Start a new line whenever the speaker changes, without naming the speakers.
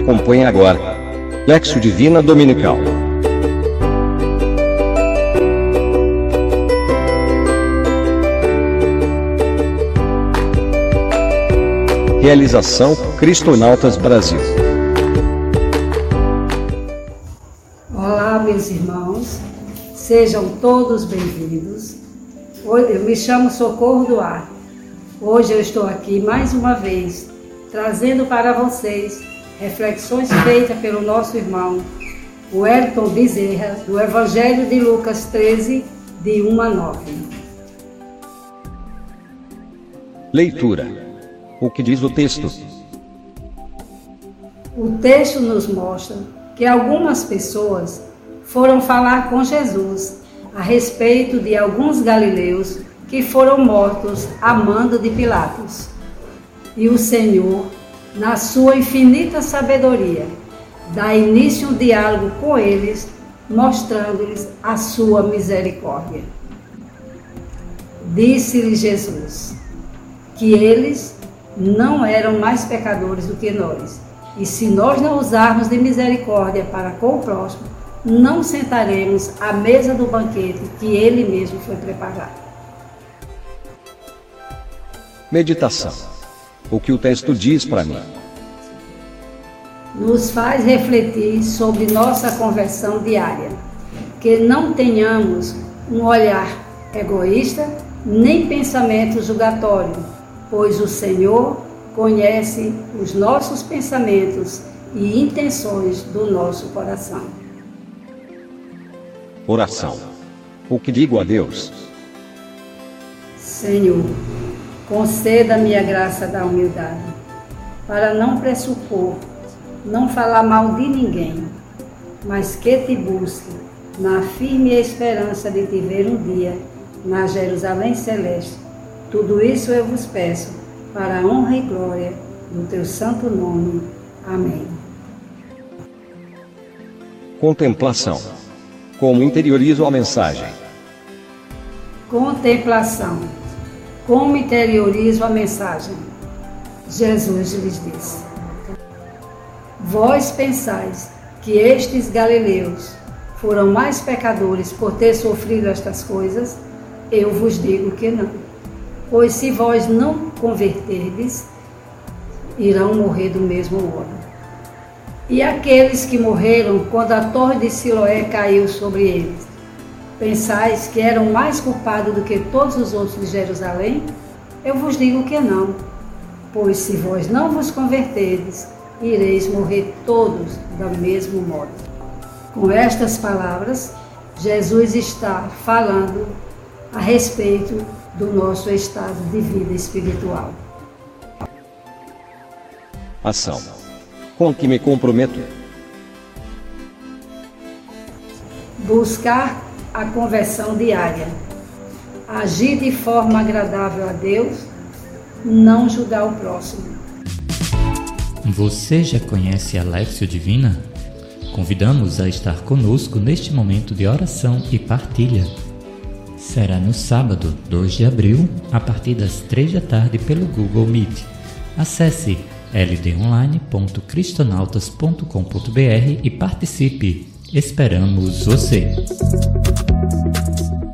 Acompanhe agora. Lexo Divina Dominical. Realização Cristonautas Brasil.
Olá, meus irmãos. Sejam todos bem-vindos. Eu me chamo Socorro do Ar. Hoje eu estou aqui mais uma vez trazendo para vocês reflexões feitas pelo nosso irmão Wellington Bezerra, do Evangelho de Lucas 13, de 1 a 9.
Leitura. O que diz o texto?
O texto nos mostra que algumas pessoas foram falar com Jesus a respeito de alguns galileus que foram mortos a mando de Pilatos. E o Senhor na sua infinita sabedoria, dá início um diálogo com eles, mostrando-lhes a sua misericórdia. Disse-lhe Jesus que eles não eram mais pecadores do que nós. E se nós não usarmos de misericórdia para com o próximo, não sentaremos à mesa do banquete que ele mesmo foi preparar.
Meditação o que o texto diz para mim.
Nos faz refletir sobre nossa conversão diária, que não tenhamos um olhar egoísta nem pensamento julgatório, pois o Senhor conhece os nossos pensamentos e intenções do nosso coração.
Oração. O que digo a Deus?
Senhor, Conceda-me a graça da humildade, para não pressupor, não falar mal de ninguém, mas que te busque na firme esperança de te ver um dia na Jerusalém Celeste. Tudo isso eu vos peço, para a honra e glória do teu santo nome. Amém.
Contemplação. Como interiorizo a mensagem?
Contemplação como interiorizo a mensagem? Jesus lhes disse: Vós pensais que estes galileus foram mais pecadores por ter sofrido estas coisas? Eu vos digo que não. Pois se vós não converterdes, irão morrer do mesmo modo. E aqueles que morreram quando a torre de Siloé caiu sobre eles, Pensais que eram mais culpados do que todos os outros de Jerusalém? Eu vos digo que não. Pois se vós não vos converterdes, ireis morrer todos do mesmo modo. Com estas palavras, Jesus está falando a respeito do nosso estado de vida espiritual.
Ação. Com que me comprometo?
Buscar a conversão diária. Agir de forma agradável a Deus, não julgar o próximo.
Você já conhece a Lexio Divina? Convidamos a estar conosco neste momento de oração e partilha. Será no sábado, 2 de abril, a partir das 3 da tarde pelo Google Meet. Acesse ldonline.cristonautas.com.br e participe. Esperamos você!